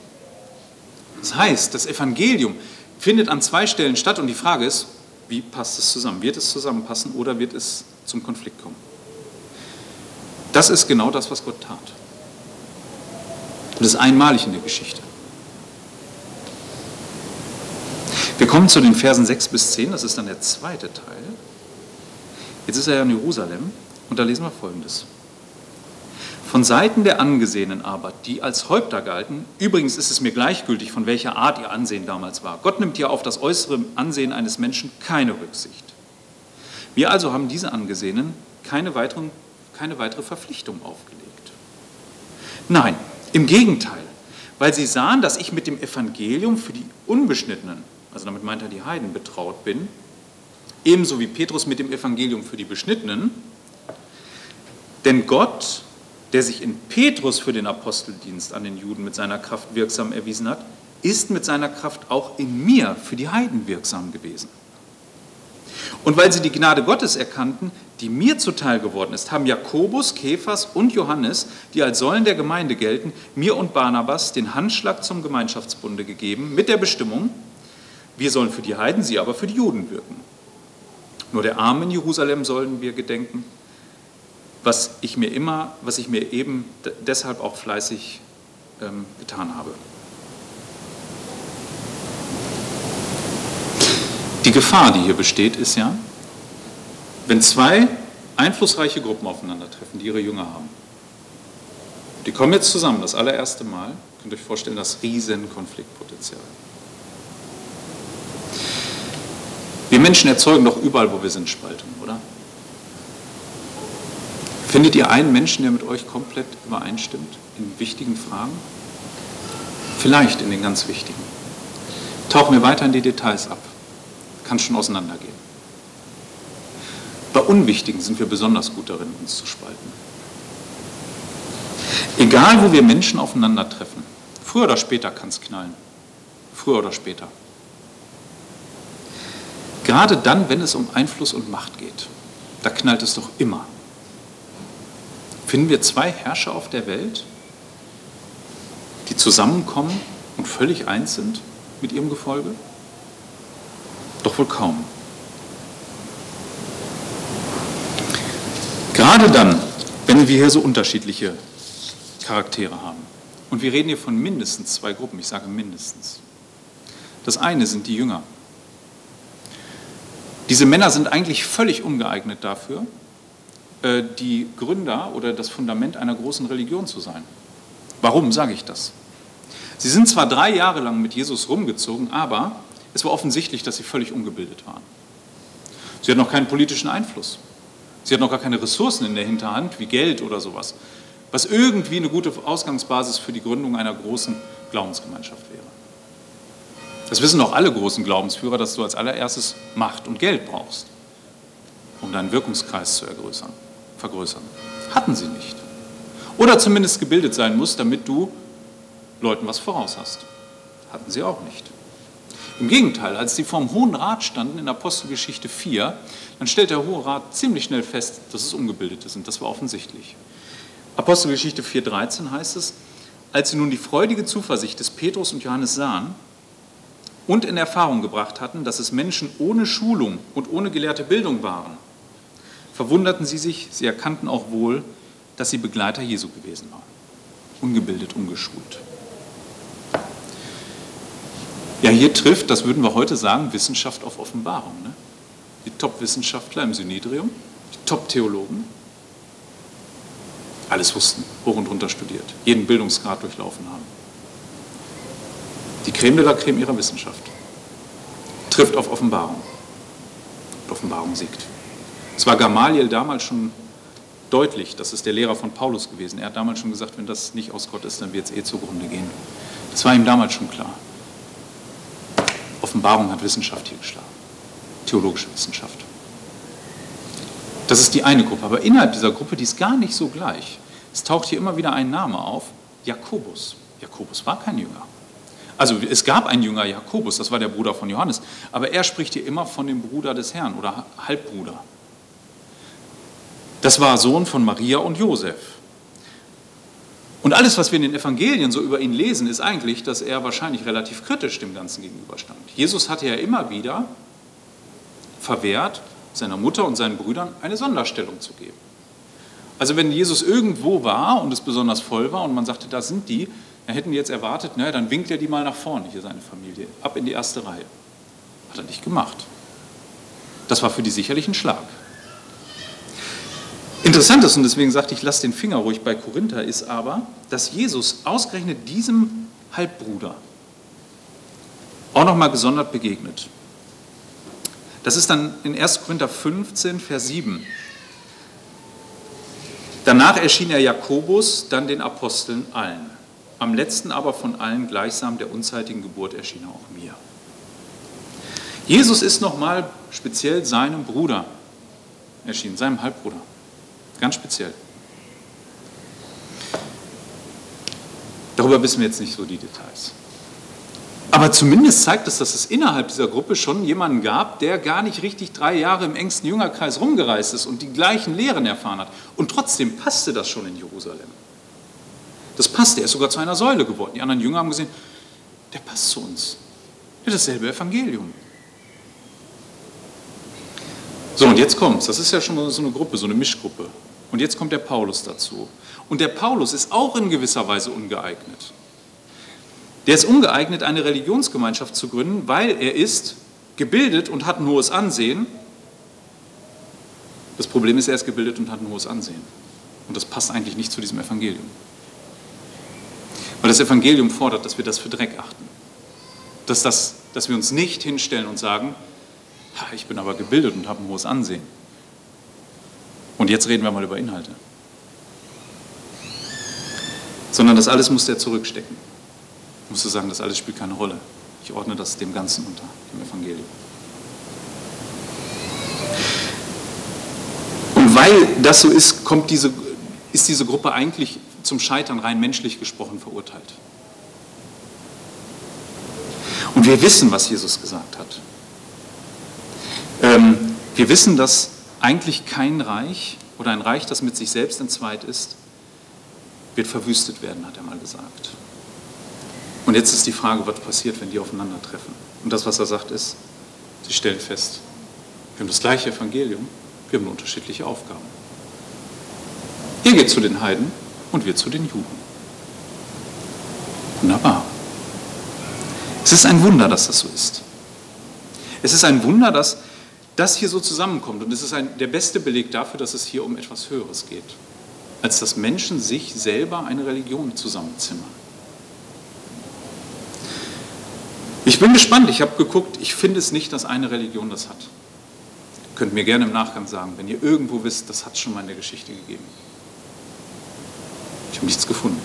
Das heißt, das Evangelium findet an zwei Stellen statt und die Frage ist, wie passt es zusammen? Wird es zusammenpassen oder wird es zum Konflikt kommen? Das ist genau das, was Gott tat. Und das ist einmalig in der Geschichte. Wir kommen zu den Versen 6 bis 10, das ist dann der zweite Teil. Jetzt ist er ja in Jerusalem und da lesen wir Folgendes. Von Seiten der Angesehenen aber, die als Häupter galten, übrigens ist es mir gleichgültig, von welcher Art ihr Ansehen damals war. Gott nimmt ja auf das äußere Ansehen eines Menschen keine Rücksicht. Wir also haben diese Angesehenen keine, weiteren, keine weitere Verpflichtung aufgelegt. Nein, im Gegenteil, weil sie sahen, dass ich mit dem Evangelium für die Unbeschnittenen, also damit meint er die Heiden, betraut bin, ebenso wie Petrus mit dem Evangelium für die Beschnittenen, denn Gott der sich in Petrus für den Aposteldienst an den Juden mit seiner Kraft wirksam erwiesen hat, ist mit seiner Kraft auch in mir für die Heiden wirksam gewesen. Und weil sie die Gnade Gottes erkannten, die mir zuteil geworden ist, haben Jakobus, Kephas und Johannes, die als Säulen der Gemeinde gelten, mir und Barnabas den Handschlag zum Gemeinschaftsbunde gegeben, mit der Bestimmung, wir sollen für die Heiden, sie aber für die Juden wirken. Nur der Armen in Jerusalem sollen wir gedenken, was ich mir immer, was ich mir eben deshalb auch fleißig ähm, getan habe. Die Gefahr, die hier besteht, ist ja, wenn zwei einflussreiche Gruppen aufeinandertreffen, die ihre Jünger haben, die kommen jetzt zusammen, das allererste Mal, könnt ihr euch vorstellen, das Riesenkonfliktpotenzial. Wir Menschen erzeugen doch überall, wo wir sind, Spaltung, oder? Findet ihr einen Menschen, der mit euch komplett übereinstimmt in wichtigen Fragen? Vielleicht in den ganz wichtigen. Tauchen wir weiter in die Details ab. Kann schon auseinandergehen. Bei Unwichtigen sind wir besonders gut darin, uns zu spalten. Egal, wo wir Menschen aufeinandertreffen, früher oder später kann es knallen. Früher oder später. Gerade dann, wenn es um Einfluss und Macht geht, da knallt es doch immer. Finden wir zwei Herrscher auf der Welt, die zusammenkommen und völlig eins sind mit ihrem Gefolge? Doch wohl kaum. Gerade dann, wenn wir hier so unterschiedliche Charaktere haben. Und wir reden hier von mindestens zwei Gruppen, ich sage mindestens. Das eine sind die Jünger. Diese Männer sind eigentlich völlig ungeeignet dafür, die Gründer oder das Fundament einer großen Religion zu sein. Warum sage ich das? Sie sind zwar drei Jahre lang mit Jesus rumgezogen, aber es war offensichtlich, dass sie völlig ungebildet waren. Sie hatten noch keinen politischen Einfluss. Sie hatten noch gar keine Ressourcen in der Hinterhand, wie Geld oder sowas, was irgendwie eine gute Ausgangsbasis für die Gründung einer großen Glaubensgemeinschaft wäre. Das wissen auch alle großen Glaubensführer, dass du als allererstes Macht und Geld brauchst, um deinen Wirkungskreis zu ergrößern vergrößern. Hatten sie nicht. Oder zumindest gebildet sein muss, damit du Leuten was voraus hast. Hatten sie auch nicht. Im Gegenteil, als sie vor dem Hohen Rat standen in Apostelgeschichte 4, dann stellt der Hohe Rat ziemlich schnell fest, dass es Ungebildete sind. Das war offensichtlich. Apostelgeschichte 4,13 heißt es, als sie nun die freudige Zuversicht des Petrus und Johannes sahen und in Erfahrung gebracht hatten, dass es Menschen ohne Schulung und ohne gelehrte Bildung waren, verwunderten sie sich, sie erkannten auch wohl, dass sie Begleiter Jesu gewesen waren. Ungebildet, ungeschult. Ja, hier trifft, das würden wir heute sagen, Wissenschaft auf Offenbarung. Ne? Die Top-Wissenschaftler im Synedrium, die Top-Theologen, alles wussten, hoch und runter studiert, jeden Bildungsgrad durchlaufen haben. Die Creme de la Creme ihrer Wissenschaft. trifft auf Offenbarung. Und Offenbarung siegt. Es war Gamaliel damals schon deutlich, das ist der Lehrer von Paulus gewesen. Er hat damals schon gesagt, wenn das nicht aus Gott ist, dann wird es eh zugrunde gehen. Das war ihm damals schon klar. Offenbarung hat Wissenschaft hier geschlagen, theologische Wissenschaft. Das ist die eine Gruppe. Aber innerhalb dieser Gruppe, die ist gar nicht so gleich. Es taucht hier immer wieder ein Name auf, Jakobus. Jakobus war kein Jünger. Also es gab einen Jünger Jakobus, das war der Bruder von Johannes, aber er spricht hier immer von dem Bruder des Herrn oder Halbbruder. Das war Sohn von Maria und Josef. Und alles, was wir in den Evangelien so über ihn lesen, ist eigentlich, dass er wahrscheinlich relativ kritisch dem Ganzen gegenüberstand. Jesus hatte ja immer wieder verwehrt, seiner Mutter und seinen Brüdern eine Sonderstellung zu geben. Also wenn Jesus irgendwo war und es besonders voll war und man sagte, da sind die, dann hätten die jetzt erwartet, naja, dann winkt er die mal nach vorne, hier seine Familie, ab in die erste Reihe. Hat er nicht gemacht. Das war für die sicherlich ein Schlag. Interessant ist, und deswegen sagte ich, lass den Finger ruhig bei Korinther, ist aber, dass Jesus ausgerechnet diesem Halbbruder auch nochmal gesondert begegnet. Das ist dann in 1. Korinther 15, Vers 7. Danach erschien er Jakobus, dann den Aposteln allen. Am letzten aber von allen gleichsam der unzeitigen Geburt erschien er auch mir. Jesus ist nochmal speziell seinem Bruder erschienen, seinem Halbbruder. Ganz speziell. Darüber wissen wir jetzt nicht so die Details. Aber zumindest zeigt es, dass es innerhalb dieser Gruppe schon jemanden gab, der gar nicht richtig drei Jahre im engsten Jüngerkreis rumgereist ist und die gleichen Lehren erfahren hat. Und trotzdem passte das schon in Jerusalem. Das passte, er ist sogar zu einer Säule geworden. Die anderen Jünger haben gesehen, der passt zu uns. Der hat dasselbe Evangelium. So, und jetzt kommt's. Das ist ja schon so eine Gruppe, so eine Mischgruppe. Und jetzt kommt der Paulus dazu. Und der Paulus ist auch in gewisser Weise ungeeignet. Der ist ungeeignet, eine Religionsgemeinschaft zu gründen, weil er ist gebildet und hat ein hohes Ansehen. Das Problem ist, er ist gebildet und hat ein hohes Ansehen. Und das passt eigentlich nicht zu diesem Evangelium. Weil das Evangelium fordert, dass wir das für Dreck achten. Dass, das, dass wir uns nicht hinstellen und sagen, ich bin aber gebildet und habe ein hohes Ansehen. Jetzt reden wir mal über Inhalte. Sondern das alles muss der zurückstecken. Musst du sagen, das alles spielt keine Rolle. Ich ordne das dem Ganzen unter, dem Evangelium. Und weil das so ist, kommt diese, ist diese Gruppe eigentlich zum Scheitern rein menschlich gesprochen verurteilt. Und wir wissen, was Jesus gesagt hat. Ähm, wir wissen, dass eigentlich kein Reich oder ein Reich, das mit sich selbst entzweit ist, wird verwüstet werden, hat er mal gesagt. Und jetzt ist die Frage, was passiert, wenn die aufeinandertreffen. Und das, was er sagt, ist, sie stellen fest, wir haben das gleiche Evangelium, wir haben unterschiedliche Aufgaben. Ihr geht zu den Heiden und wir zu den Juden. Wunderbar. Es ist ein Wunder, dass das so ist. Es ist ein Wunder, dass das hier so zusammenkommt. Und es ist ein, der beste Beleg dafür, dass es hier um etwas Höheres geht, als dass Menschen sich selber eine Religion zusammenzimmern. Ich bin gespannt, ich habe geguckt, ich finde es nicht, dass eine Religion das hat. Ihr könnt mir gerne im Nachgang sagen, wenn ihr irgendwo wisst, das hat es schon mal in der Geschichte gegeben. Ich habe nichts gefunden.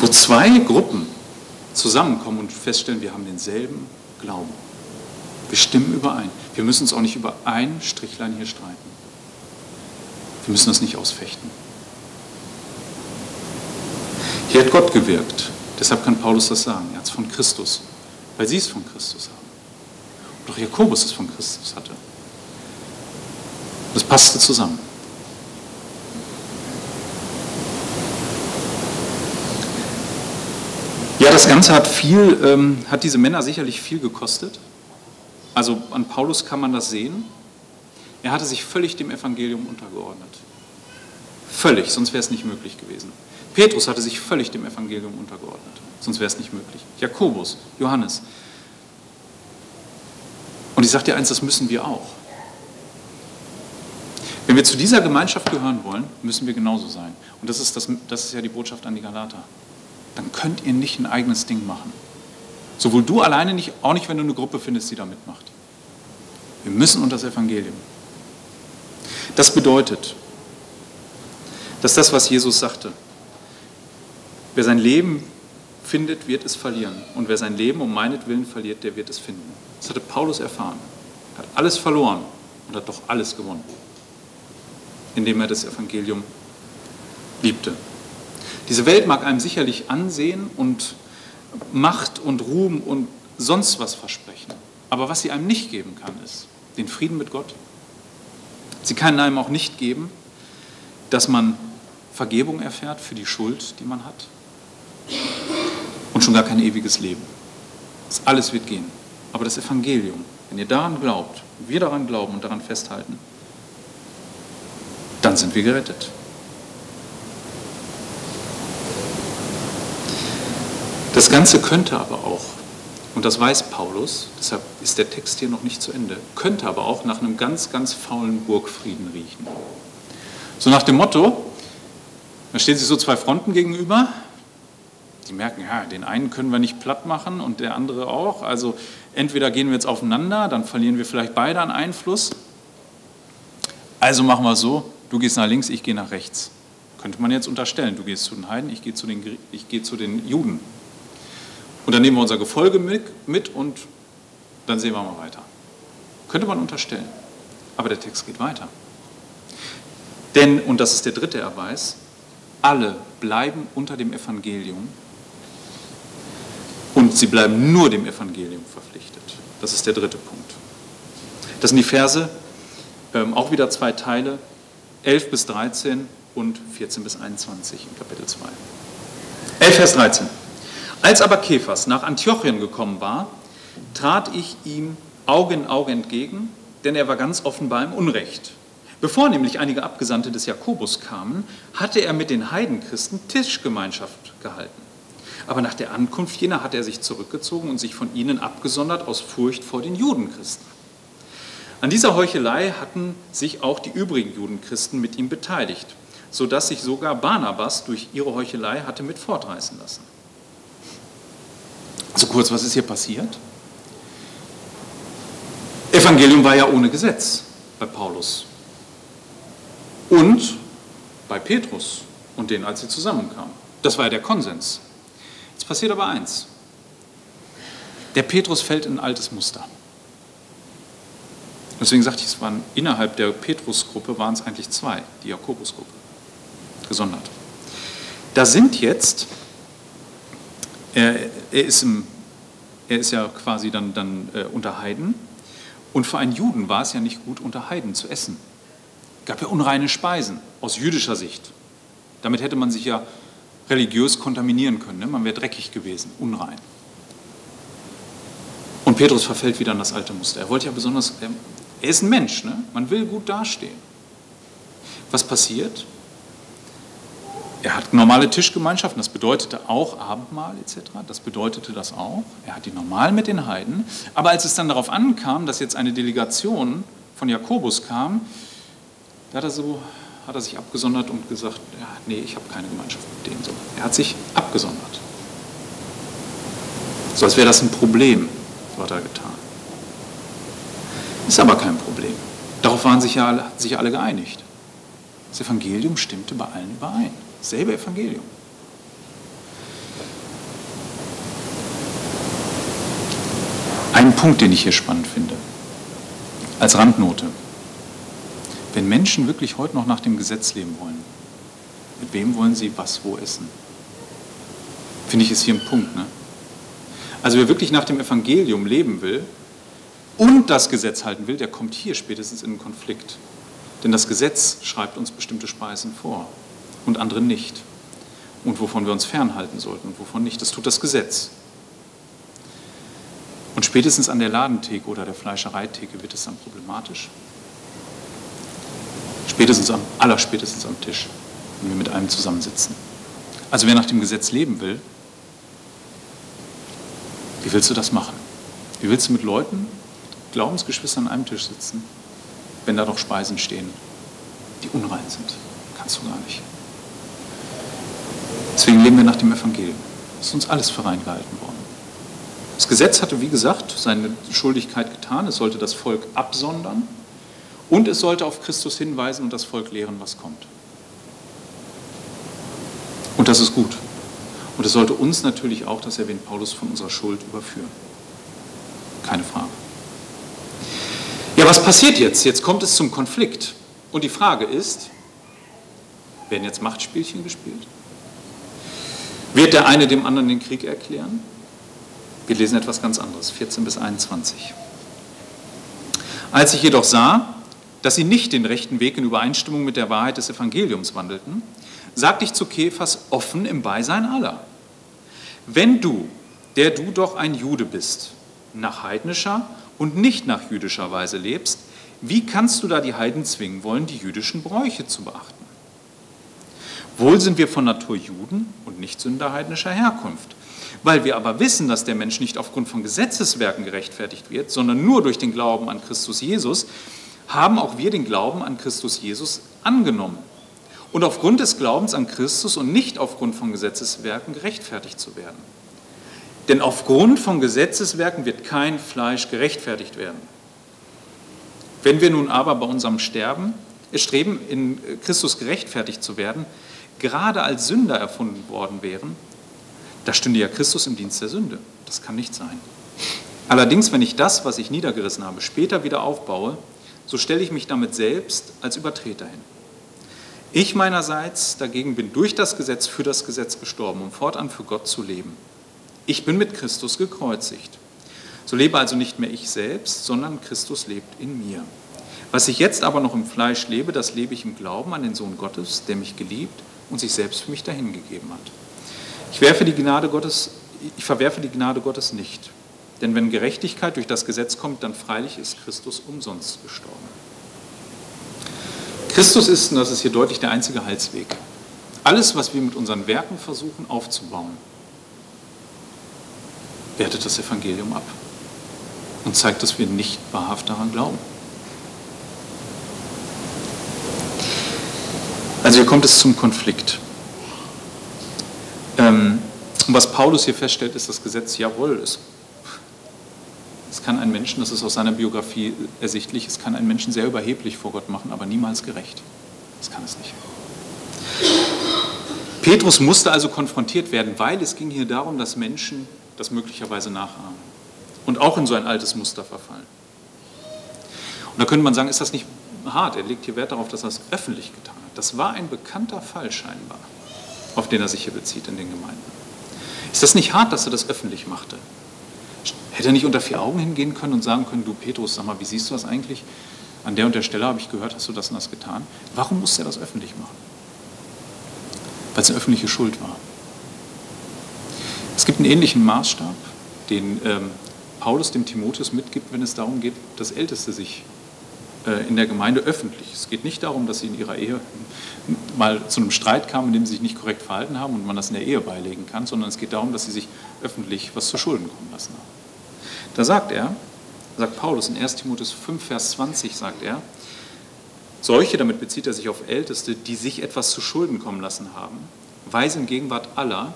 Wo zwei Gruppen zusammenkommen und feststellen, wir haben denselben Glauben. Wir stimmen überein. Wir müssen uns auch nicht über ein Strichlein hier streiten. Wir müssen das nicht ausfechten. Hier hat Gott gewirkt. Deshalb kann Paulus das sagen. Er hat es von Christus, weil sie es von Christus haben. Und auch Jakobus es von Christus hatte. Das passte zusammen. Ja, das Ganze hat viel, ähm, hat diese Männer sicherlich viel gekostet. Also an Paulus kann man das sehen. Er hatte sich völlig dem Evangelium untergeordnet. Völlig, sonst wäre es nicht möglich gewesen. Petrus hatte sich völlig dem Evangelium untergeordnet, sonst wäre es nicht möglich. Jakobus, Johannes. Und ich sage dir eins, das müssen wir auch. Wenn wir zu dieser Gemeinschaft gehören wollen, müssen wir genauso sein. Und das ist, das, das ist ja die Botschaft an die Galater. Dann könnt ihr nicht ein eigenes Ding machen Sowohl du alleine nicht, auch nicht, wenn du eine Gruppe findest, die da mitmacht. Wir müssen unter das Evangelium. Das bedeutet, dass das, was Jesus sagte, wer sein Leben findet, wird es verlieren. Und wer sein Leben um meinetwillen verliert, der wird es finden. Das hatte Paulus erfahren. Er hat alles verloren und hat doch alles gewonnen, indem er das Evangelium liebte. Diese Welt mag einem sicherlich ansehen und Macht und Ruhm und sonst was versprechen. Aber was sie einem nicht geben kann, ist den Frieden mit Gott. Sie kann einem auch nicht geben, dass man Vergebung erfährt für die Schuld, die man hat. Und schon gar kein ewiges Leben. Das alles wird gehen. Aber das Evangelium, wenn ihr daran glaubt, wir daran glauben und daran festhalten, dann sind wir gerettet. Das Ganze könnte aber auch, und das weiß Paulus, deshalb ist der Text hier noch nicht zu Ende, könnte aber auch nach einem ganz, ganz faulen Burgfrieden riechen. So nach dem Motto, da stehen sich so zwei Fronten gegenüber, die merken, ja, den einen können wir nicht platt machen und der andere auch. Also entweder gehen wir jetzt aufeinander, dann verlieren wir vielleicht beide an Einfluss. Also machen wir so, du gehst nach links, ich gehe nach rechts. Könnte man jetzt unterstellen, du gehst zu den Heiden, ich gehe zu den, ich gehe zu den Juden. Und dann nehmen wir unser Gefolge mit und dann sehen wir mal weiter. Könnte man unterstellen. Aber der Text geht weiter. Denn, und das ist der dritte Erweis, alle bleiben unter dem Evangelium und sie bleiben nur dem Evangelium verpflichtet. Das ist der dritte Punkt. Das sind die Verse, ähm, auch wieder zwei Teile, 11 bis 13 und 14 bis 21 im Kapitel 2. 11 Vers 13. Als aber Kephas nach Antiochien gekommen war, trat ich ihm Auge in Auge entgegen, denn er war ganz offenbar im Unrecht. Bevor nämlich einige Abgesandte des Jakobus kamen, hatte er mit den Heidenchristen Tischgemeinschaft gehalten. Aber nach der Ankunft jener hatte er sich zurückgezogen und sich von ihnen abgesondert aus Furcht vor den Judenchristen. An dieser Heuchelei hatten sich auch die übrigen Judenchristen mit ihm beteiligt, sodass sich sogar Barnabas durch ihre Heuchelei hatte mit fortreißen lassen. Also kurz, was ist hier passiert? Evangelium war ja ohne Gesetz bei Paulus und bei Petrus und denen, als sie zusammenkamen. Das war ja der Konsens. Jetzt passiert aber eins. Der Petrus fällt in ein altes Muster. Deswegen sagte ich, es waren innerhalb der Petrusgruppe waren es eigentlich zwei, die Jakobusgruppe, gesondert. Da sind jetzt er, er, ist, im, er ist ja quasi dann, dann äh, unter Heiden. Und für einen Juden war es ja nicht gut, unter Heiden zu essen. Es gab ja unreine Speisen aus jüdischer Sicht. Damit hätte man sich ja religiös kontaminieren können. Ne? Man wäre dreckig gewesen, unrein. Und Petrus verfällt wieder in das alte Muster. Er wollte ja besonders, er, er ist ein Mensch, ne? man will gut dastehen. Was passiert? Er hat normale Tischgemeinschaften, das bedeutete auch Abendmahl etc., das bedeutete das auch. Er hat die normal mit den Heiden. Aber als es dann darauf ankam, dass jetzt eine Delegation von Jakobus kam, da hat er, so, hat er sich abgesondert und gesagt, ja, nee, ich habe keine Gemeinschaft mit denen. So. Er hat sich abgesondert. So als wäre das ein Problem, so hat er getan. Ist aber kein Problem. Darauf waren sich ja sich alle geeinigt. Das Evangelium stimmte bei allen überein. Selbe Evangelium. Ein Punkt, den ich hier spannend finde, als Randnote. Wenn Menschen wirklich heute noch nach dem Gesetz leben wollen, mit wem wollen sie was wo essen? Finde ich ist hier ein Punkt. Ne? Also wer wirklich nach dem Evangelium leben will und das Gesetz halten will, der kommt hier spätestens in einen Konflikt. Denn das Gesetz schreibt uns bestimmte Speisen vor und andere nicht. Und wovon wir uns fernhalten sollten und wovon nicht. Das tut das Gesetz. Und spätestens an der Ladentheke oder der Fleischereitheke wird es dann problematisch. Spätestens am, allerspätestens am Tisch, wenn wir mit einem zusammensitzen. Also wer nach dem Gesetz leben will, wie willst du das machen? Wie willst du mit Leuten, Glaubensgeschwistern an einem Tisch sitzen, wenn da doch Speisen stehen, die unrein sind? Kannst du gar nicht. Deswegen leben wir nach dem Evangelium. Es ist uns alles für rein gehalten worden. Das Gesetz hatte, wie gesagt, seine Schuldigkeit getan. Es sollte das Volk absondern und es sollte auf Christus hinweisen und das Volk lehren, was kommt. Und das ist gut. Und es sollte uns natürlich auch, das erwähnt Paulus, von unserer Schuld überführen. Keine Frage. Ja, was passiert jetzt? Jetzt kommt es zum Konflikt. Und die Frage ist, werden jetzt Machtspielchen gespielt? Wird der eine dem anderen den Krieg erklären? Wir lesen etwas ganz anderes, 14 bis 21. Als ich jedoch sah, dass sie nicht den rechten Weg in Übereinstimmung mit der Wahrheit des Evangeliums wandelten, sagte ich zu Kephas offen im Beisein aller. Wenn du, der du doch ein Jude bist, nach heidnischer und nicht nach jüdischer Weise lebst, wie kannst du da die Heiden zwingen wollen, die jüdischen Bräuche zu beachten? Wohl sind wir von Natur Juden und nicht Sünder heidnischer Herkunft. Weil wir aber wissen, dass der Mensch nicht aufgrund von Gesetzeswerken gerechtfertigt wird, sondern nur durch den Glauben an Christus Jesus, haben auch wir den Glauben an Christus Jesus angenommen. Und aufgrund des Glaubens an Christus und nicht aufgrund von Gesetzeswerken gerechtfertigt zu werden. Denn aufgrund von Gesetzeswerken wird kein Fleisch gerechtfertigt werden. Wenn wir nun aber bei unserem Sterben streben, in Christus gerechtfertigt zu werden, gerade als Sünder erfunden worden wären, da stünde ja Christus im Dienst der Sünde. Das kann nicht sein. Allerdings, wenn ich das, was ich niedergerissen habe, später wieder aufbaue, so stelle ich mich damit selbst als Übertreter hin. Ich meinerseits dagegen bin durch das Gesetz für das Gesetz gestorben, um fortan für Gott zu leben. Ich bin mit Christus gekreuzigt. So lebe also nicht mehr ich selbst, sondern Christus lebt in mir. Was ich jetzt aber noch im Fleisch lebe, das lebe ich im Glauben an den Sohn Gottes, der mich geliebt und sich selbst für mich dahingegeben hat. Ich, werfe die Gnade Gottes, ich verwerfe die Gnade Gottes nicht. Denn wenn Gerechtigkeit durch das Gesetz kommt, dann freilich ist Christus umsonst gestorben. Christus ist, und das ist hier deutlich, der einzige Heilsweg. Alles, was wir mit unseren Werken versuchen aufzubauen, wertet das Evangelium ab und zeigt, dass wir nicht wahrhaft daran glauben. Also hier kommt es zum Konflikt. Ähm, und was Paulus hier feststellt, ist das Gesetz, jawohl, es, es kann einen Menschen, das ist aus seiner Biografie ersichtlich, es kann einen Menschen sehr überheblich vor Gott machen, aber niemals gerecht. Das kann es nicht. Petrus musste also konfrontiert werden, weil es ging hier darum, dass Menschen das möglicherweise nachahmen und auch in so ein altes Muster verfallen. Und da könnte man sagen, ist das nicht hart? Er legt hier Wert darauf, dass er es öffentlich getan hat. Das war ein bekannter Fall scheinbar auf den er sich hier bezieht in den Gemeinden. Ist das nicht hart, dass er das öffentlich machte? Hätte er nicht unter vier Augen hingehen können und sagen können, du Petrus, sag mal, wie siehst du das eigentlich? An der und der Stelle habe ich gehört, hast du das und das getan. Warum musste er das öffentlich machen? Weil es eine öffentliche Schuld war. Es gibt einen ähnlichen Maßstab, den ähm, Paulus dem Timotheus mitgibt, wenn es darum geht, dass Älteste sich in der Gemeinde öffentlich. Es geht nicht darum, dass sie in ihrer Ehe mal zu einem Streit kamen, in dem sie sich nicht korrekt verhalten haben und man das in der Ehe beilegen kann, sondern es geht darum, dass sie sich öffentlich was zu Schulden kommen lassen haben. Da sagt er, sagt Paulus in 1 Timotheus 5, Vers 20, sagt er, solche, damit bezieht er sich auf Älteste, die sich etwas zu Schulden kommen lassen haben, weise in Gegenwart aller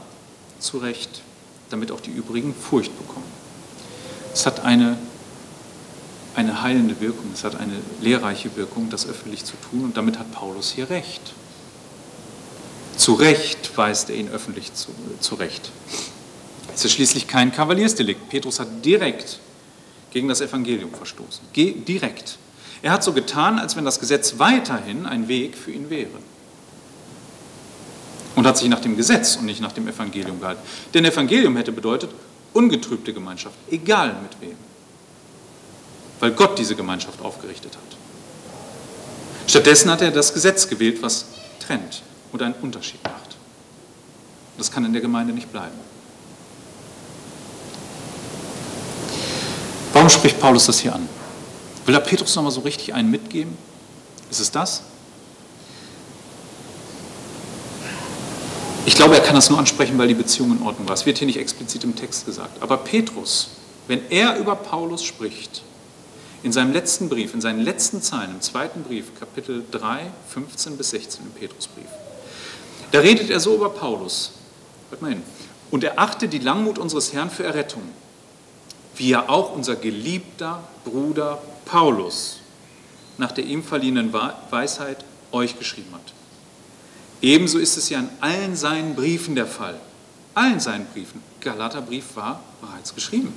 zurecht, damit auch die übrigen Furcht bekommen. Es hat eine eine heilende Wirkung, es hat eine lehrreiche Wirkung, das öffentlich zu tun und damit hat Paulus hier recht. Zu Recht weist er ihn öffentlich zu, zurecht. Es ist schließlich kein Kavaliersdelikt. Petrus hat direkt gegen das Evangelium verstoßen. Ge direkt. Er hat so getan, als wenn das Gesetz weiterhin ein Weg für ihn wäre. Und hat sich nach dem Gesetz und nicht nach dem Evangelium gehalten. Denn Evangelium hätte bedeutet ungetrübte Gemeinschaft, egal mit wem weil Gott diese Gemeinschaft aufgerichtet hat. Stattdessen hat er das Gesetz gewählt, was trennt und einen Unterschied macht. Das kann in der Gemeinde nicht bleiben. Warum spricht Paulus das hier an? Will er Petrus nochmal so richtig einen mitgeben? Ist es das? Ich glaube, er kann das nur ansprechen, weil die Beziehung in Ordnung war. Es wird hier nicht explizit im Text gesagt. Aber Petrus, wenn er über Paulus spricht, in seinem letzten Brief, in seinen letzten Zeilen, im zweiten Brief, Kapitel 3, 15 bis 16 im Petrusbrief, da redet er so über Paulus. Hört mal hin. Und er achte die Langmut unseres Herrn für Errettung. wie ja auch unser geliebter Bruder Paulus nach der ihm verliehenen Weisheit euch geschrieben hat. Ebenso ist es ja in allen seinen Briefen der Fall. Allen seinen Briefen. Galaterbrief war bereits geschrieben.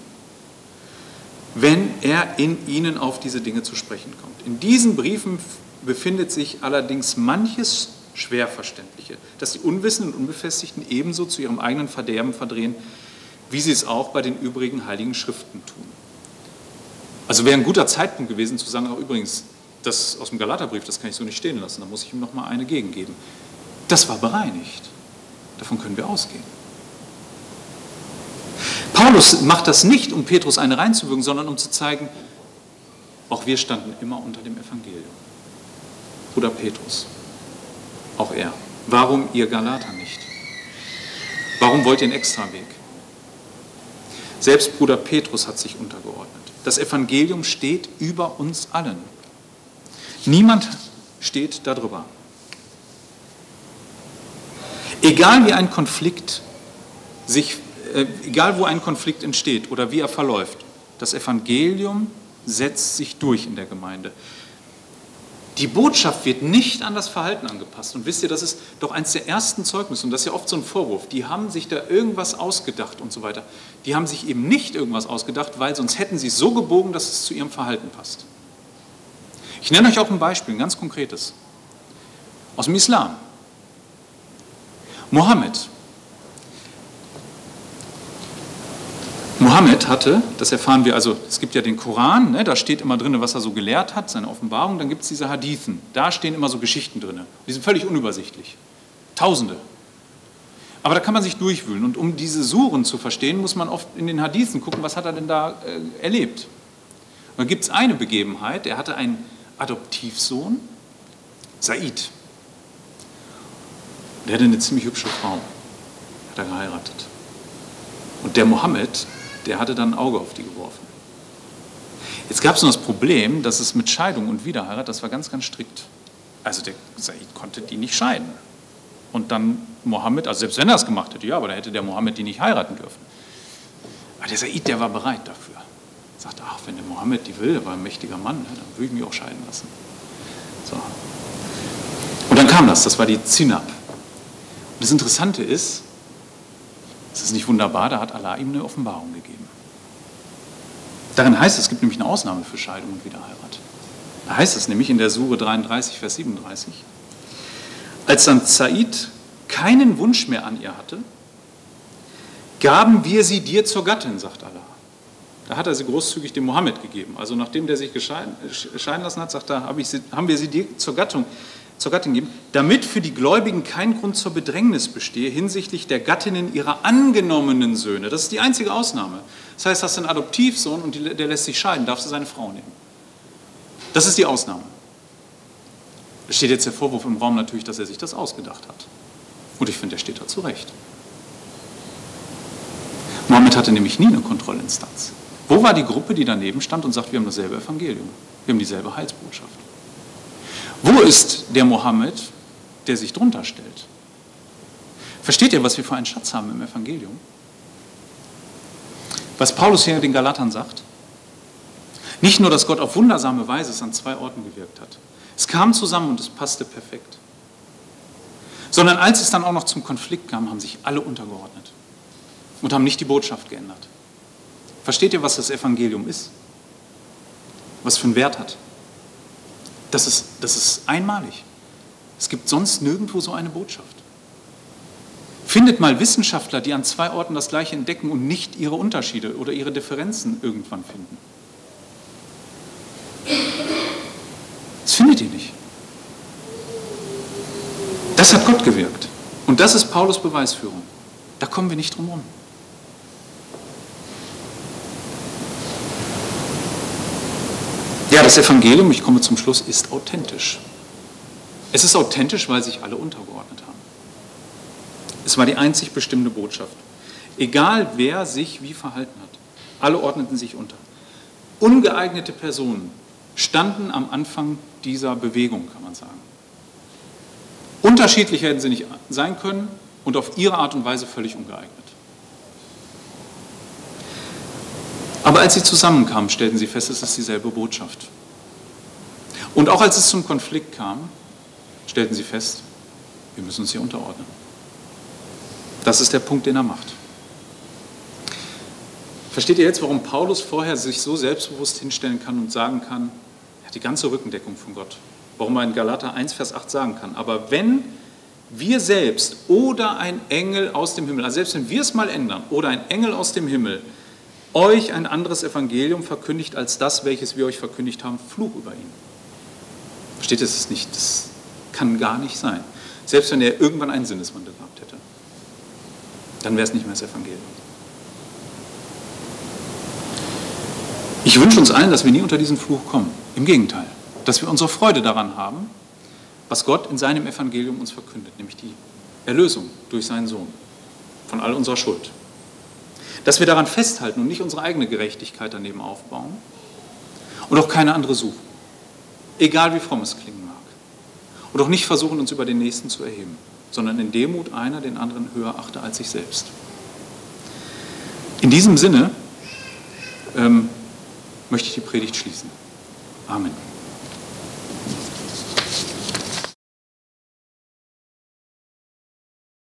Wenn er in ihnen auf diese Dinge zu sprechen kommt. In diesen Briefen befindet sich allerdings manches Schwerverständliche, das die Unwissenden und Unbefestigten ebenso zu ihrem eigenen Verderben verdrehen, wie sie es auch bei den übrigen heiligen Schriften tun. Also wäre ein guter Zeitpunkt gewesen zu sagen, auch übrigens, das aus dem Galaterbrief, das kann ich so nicht stehen lassen, da muss ich ihm noch mal eine gegengeben. Das war bereinigt. Davon können wir ausgehen. Paulus macht das nicht, um Petrus eine reinzuwirken, sondern um zu zeigen, auch wir standen immer unter dem Evangelium. Bruder Petrus, auch er. Warum ihr Galater nicht? Warum wollt ihr einen Extraweg? Selbst Bruder Petrus hat sich untergeordnet. Das Evangelium steht über uns allen. Niemand steht darüber. Egal wie ein Konflikt sich, egal wo ein Konflikt entsteht oder wie er verläuft, das Evangelium setzt sich durch in der Gemeinde. Die Botschaft wird nicht an das Verhalten angepasst. Und wisst ihr, das ist doch eines der ersten Zeugnisse, und das ist ja oft so ein Vorwurf, die haben sich da irgendwas ausgedacht und so weiter. Die haben sich eben nicht irgendwas ausgedacht, weil sonst hätten sie es so gebogen, dass es zu ihrem Verhalten passt. Ich nenne euch auch ein Beispiel, ein ganz konkretes. Aus dem Islam. Mohammed. Mohammed hatte, das erfahren wir, also es gibt ja den Koran, ne, da steht immer drin, was er so gelehrt hat, seine Offenbarung, dann gibt es diese Hadithen, da stehen immer so Geschichten drin. Die sind völlig unübersichtlich. Tausende. Aber da kann man sich durchwühlen und um diese Suren zu verstehen, muss man oft in den Hadithen gucken, was hat er denn da äh, erlebt. Und dann gibt es eine Begebenheit, er hatte einen Adoptivsohn, Said. Der hatte eine ziemlich hübsche Frau, hat er geheiratet. Und der Mohammed, der hatte dann ein Auge auf die geworfen. Jetzt gab es noch das Problem, dass es mit Scheidung und Wiederheirat, das war ganz, ganz strikt. Also der Said konnte die nicht scheiden. Und dann Mohammed, also selbst wenn er es gemacht hätte, ja, aber da hätte der Mohammed die nicht heiraten dürfen. Aber der Said, der war bereit dafür. Er sagte, ach, wenn der Mohammed die will, der war ein mächtiger Mann, ne, dann würde ich mich auch scheiden lassen. So. Und dann kam das, das war die Zinab. Und das Interessante ist, es ist nicht wunderbar, da hat Allah ihm eine Offenbarung gegeben. Darin heißt es, es gibt nämlich eine Ausnahme für Scheidung und Wiederheirat. Da heißt es nämlich in der Sure 33, Vers 37, als dann Said keinen Wunsch mehr an ihr hatte, gaben wir sie dir zur Gattin, sagt Allah. Da hat er sie großzügig dem Mohammed gegeben. Also nachdem der sich scheiden lassen hat, sagt er, haben wir sie dir zur Gattung zur Gattin geben, damit für die Gläubigen kein Grund zur Bedrängnis bestehe hinsichtlich der Gattinnen ihrer angenommenen Söhne. Das ist die einzige Ausnahme. Das heißt, hast du einen Adoptivsohn und der lässt sich scheiden, darfst du seine Frau nehmen. Das ist die Ausnahme. Es steht jetzt der Vorwurf im Raum natürlich, dass er sich das ausgedacht hat. Und ich finde, er steht da zu Recht. Mohammed hatte nämlich nie eine Kontrollinstanz. Wo war die Gruppe, die daneben stand und sagt, wir haben dasselbe Evangelium, wir haben dieselbe Heilsbotschaft? Wo ist der Mohammed, der sich drunter stellt? Versteht ihr, was wir für einen Schatz haben im Evangelium? Was Paulus hier den Galatern sagt? Nicht nur, dass Gott auf wundersame Weise es an zwei Orten gewirkt hat. Es kam zusammen und es passte perfekt. Sondern als es dann auch noch zum Konflikt kam, haben sich alle untergeordnet und haben nicht die Botschaft geändert. Versteht ihr, was das Evangelium ist? Was für einen Wert hat? Das ist, das ist einmalig. Es gibt sonst nirgendwo so eine Botschaft. Findet mal Wissenschaftler, die an zwei Orten das Gleiche entdecken und nicht ihre Unterschiede oder ihre Differenzen irgendwann finden. Das findet ihr nicht. Das hat Gott gewirkt. Und das ist Paulus Beweisführung. Da kommen wir nicht drum herum. Ja, das Evangelium, ich komme zum Schluss, ist authentisch. Es ist authentisch, weil sich alle untergeordnet haben. Es war die einzig bestimmte Botschaft. Egal wer sich wie verhalten hat, alle ordneten sich unter. Ungeeignete Personen standen am Anfang dieser Bewegung, kann man sagen. Unterschiedlicher hätten sie nicht sein können und auf ihre Art und Weise völlig ungeeignet. Aber als sie zusammenkamen, stellten sie fest, es ist dieselbe Botschaft. Und auch als es zum Konflikt kam, stellten sie fest, wir müssen uns hier unterordnen. Das ist der Punkt, den er macht. Versteht ihr jetzt, warum Paulus vorher sich so selbstbewusst hinstellen kann und sagen kann, er hat die ganze Rückendeckung von Gott? Warum er in Galater 1, Vers 8 sagen kann, aber wenn wir selbst oder ein Engel aus dem Himmel, also selbst wenn wir es mal ändern, oder ein Engel aus dem Himmel euch ein anderes Evangelium verkündigt als das, welches wir euch verkündigt haben, Fluch über ihn. Versteht ihr das nicht? Das kann gar nicht sein. Selbst wenn er irgendwann einen Sinneswandel gehabt hätte, dann wäre es nicht mehr das Evangelium. Ich wünsche uns allen, dass wir nie unter diesen Fluch kommen. Im Gegenteil, dass wir unsere Freude daran haben, was Gott in seinem Evangelium uns verkündet, nämlich die Erlösung durch seinen Sohn von all unserer Schuld. Dass wir daran festhalten und nicht unsere eigene Gerechtigkeit daneben aufbauen und auch keine andere suchen, egal wie fromm es klingen mag. Und auch nicht versuchen, uns über den Nächsten zu erheben, sondern in Demut einer den anderen höher achte als sich selbst. In diesem Sinne ähm, möchte ich die Predigt schließen. Amen.